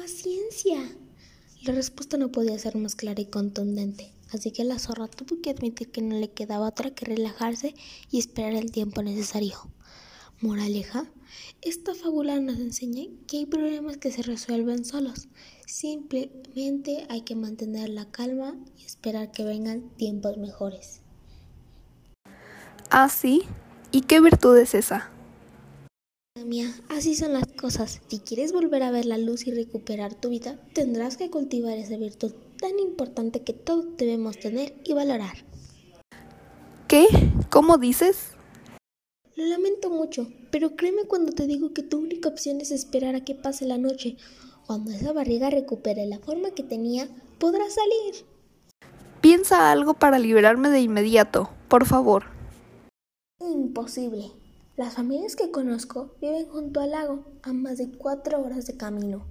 Paciencia. La respuesta no podía ser más clara y contundente, así que la zorra tuvo que admitir que no le quedaba otra que relajarse y esperar el tiempo necesario. Moraleja, esta fábula nos enseña que hay problemas que se resuelven solos. Simplemente hay que mantener la calma y esperar que vengan tiempos mejores. ¿Ah, sí? ¿Y qué virtud es esa? Mía, así son las cosas. Si quieres volver a ver la luz y recuperar tu vida, tendrás que cultivar esa virtud tan importante que todos debemos tener y valorar. ¿Qué? ¿Cómo dices? Lo lamento mucho, pero créeme cuando te digo que tu única opción es esperar a que pase la noche. Cuando esa barriga recupere la forma que tenía, podrás salir. Piensa algo para liberarme de inmediato, por favor. Imposible. Las familias que conozco viven junto al lago, a más de cuatro horas de camino.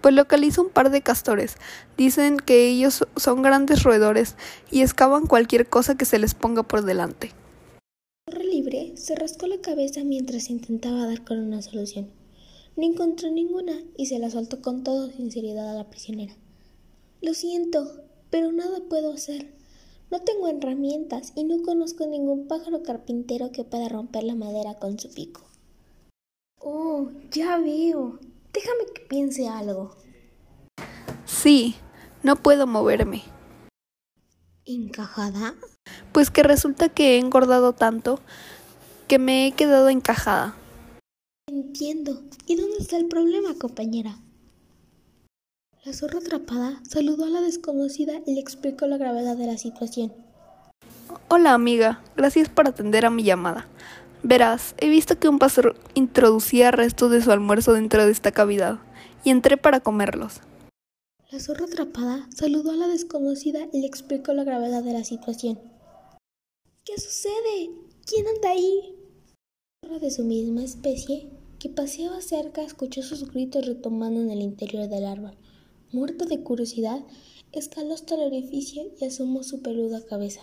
Pues localizo un par de castores. Dicen que ellos son grandes roedores y excavan cualquier cosa que se les ponga por delante. Corre libre se rascó la cabeza mientras intentaba dar con una solución. No encontró ninguna y se la soltó con toda sinceridad a la prisionera. Lo siento, pero nada puedo hacer. No tengo herramientas y no conozco ningún pájaro carpintero que pueda romper la madera con su pico. Oh, ya veo. Déjame que piense algo. Sí, no puedo moverme. ¿Encajada? Pues que resulta que he engordado tanto que me he quedado encajada. Entiendo. ¿Y dónde está el problema, compañera? La zorra atrapada saludó a la desconocida y le explicó la gravedad de la situación. Hola amiga, gracias por atender a mi llamada. Verás, he visto que un pastor introducía restos de su almuerzo dentro de esta cavidad y entré para comerlos. La zorra atrapada saludó a la desconocida y le explicó la gravedad de la situación. ¿Qué sucede? ¿Quién anda ahí? La zorra de su misma especie, que paseaba cerca, escuchó sus gritos retomando en el interior del árbol. Muerto de curiosidad, escaló hasta el orificio y asomó su peluda cabeza.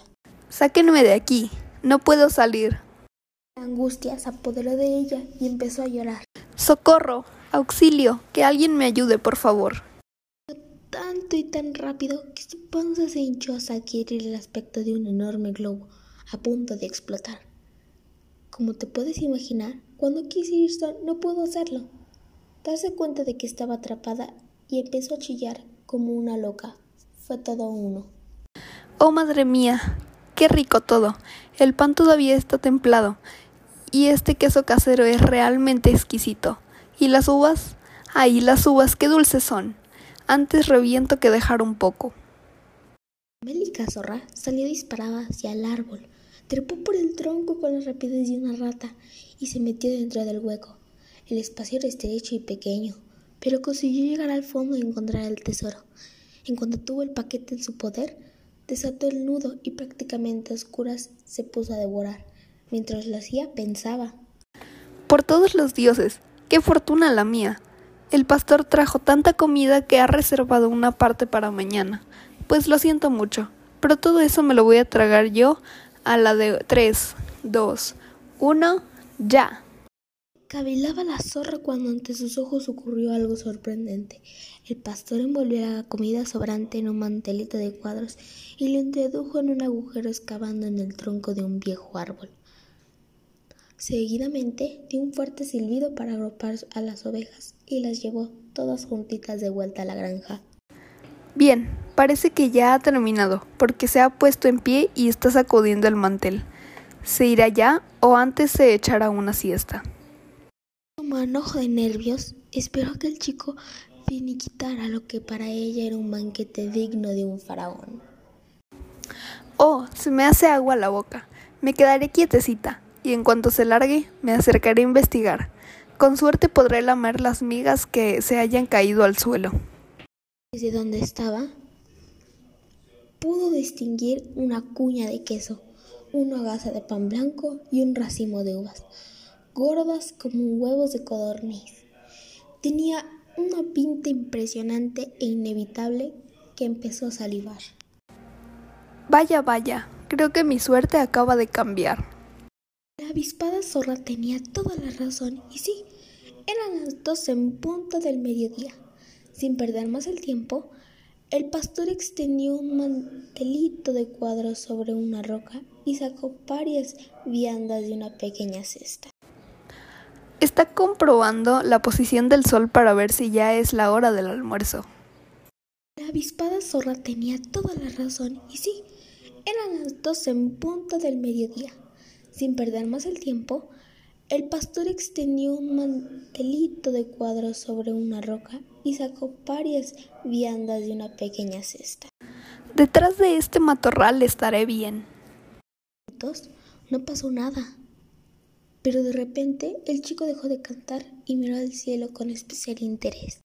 Sáquenme de aquí, no puedo salir. La angustia se apoderó de ella y empezó a llorar. ¡Socorro! ¡Auxilio! Que alguien me ayude, por favor. Tanto y tan rápido que su panza se hinchó hasta adquirir el aspecto de un enorme globo a punto de explotar. Como te puedes imaginar, cuando quise ir no pudo hacerlo. Darse cuenta de que estaba atrapada y empezó a chillar como una loca. Fue todo uno. Oh, madre mía, qué rico todo. El pan todavía está templado. Y este queso casero es realmente exquisito. ¿Y las uvas? Ay, las uvas, qué dulces son. Antes reviento que dejar un poco. Mélica zorra salió disparada hacia el árbol, trepó por el tronco con la rapidez de una rata y se metió dentro del hueco. El espacio era estrecho y pequeño, pero consiguió llegar al fondo y encontrar el tesoro. En cuanto tuvo el paquete en su poder, desató el nudo y prácticamente a oscuras se puso a devorar. Mientras lo hacía, pensaba. Por todos los dioses, qué fortuna la mía. El pastor trajo tanta comida que ha reservado una parte para mañana. Pues lo siento mucho, pero todo eso me lo voy a tragar yo a la de tres, dos, uno, ya. Cavilaba la zorra cuando ante sus ojos ocurrió algo sorprendente. El pastor envolvió la comida sobrante en un mantelito de cuadros y lo introdujo en un agujero excavando en el tronco de un viejo árbol. Seguidamente dio un fuerte silbido para agrupar a las ovejas y las llevó todas juntitas de vuelta a la granja. Bien, parece que ya ha terminado, porque se ha puesto en pie y está sacudiendo el mantel. ¿Se irá ya o antes se echará una siesta? Manojo de nervios, esperó que el chico finiquitara lo que para ella era un banquete digno de un faraón. Oh, se me hace agua la boca. Me quedaré quietecita, y en cuanto se largue, me acercaré a investigar. Con suerte podré lamer las migas que se hayan caído al suelo. Desde donde estaba, pudo distinguir una cuña de queso, una gasa de pan blanco y un racimo de uvas gordas como huevos de codorniz. Tenía una pinta impresionante e inevitable que empezó a salivar. Vaya, vaya, creo que mi suerte acaba de cambiar. La avispada zorra tenía toda la razón, y sí, eran las dos en punto del mediodía. Sin perder más el tiempo, el pastor extendió un mantelito de cuadros sobre una roca y sacó varias viandas de una pequeña cesta. Está comprobando la posición del sol para ver si ya es la hora del almuerzo. La avispada zorra tenía toda la razón y sí, eran las dos en punto del mediodía. Sin perder más el tiempo, el pastor extendió un mantelito de cuadros sobre una roca y sacó varias viandas de una pequeña cesta. Detrás de este matorral estaré bien. No pasó nada. Pero de repente el chico dejó de cantar y miró al cielo con especial interés.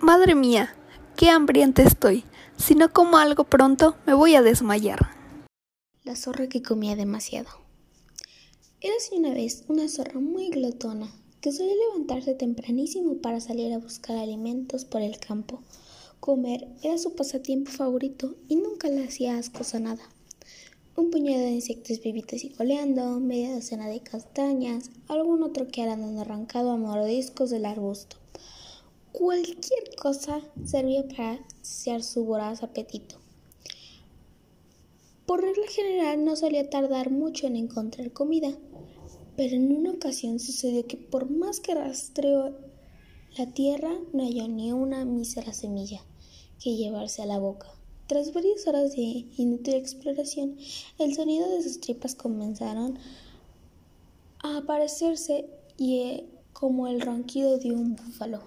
Madre mía, qué hambriente estoy. Si no como algo pronto, me voy a desmayar. La zorra que comía demasiado. Érase una vez una zorra muy glotona que solía levantarse tempranísimo para salir a buscar alimentos por el campo. Comer era su pasatiempo favorito y nunca le hacía asco a nada. Un puñado de insectos vivitos y coleando, media docena de castañas, algún otro que dando arrancado a mordiscos del arbusto. Cualquier cosa servía para saciar su voraz apetito. Por regla general no solía tardar mucho en encontrar comida, pero en una ocasión sucedió que por más que rastreó la tierra, no halló ni una mísera semilla que llevarse a la boca. Tras varias horas de inútil exploración, el sonido de sus tripas comenzaron a aparecerse y eh, como el ronquido de un búfalo.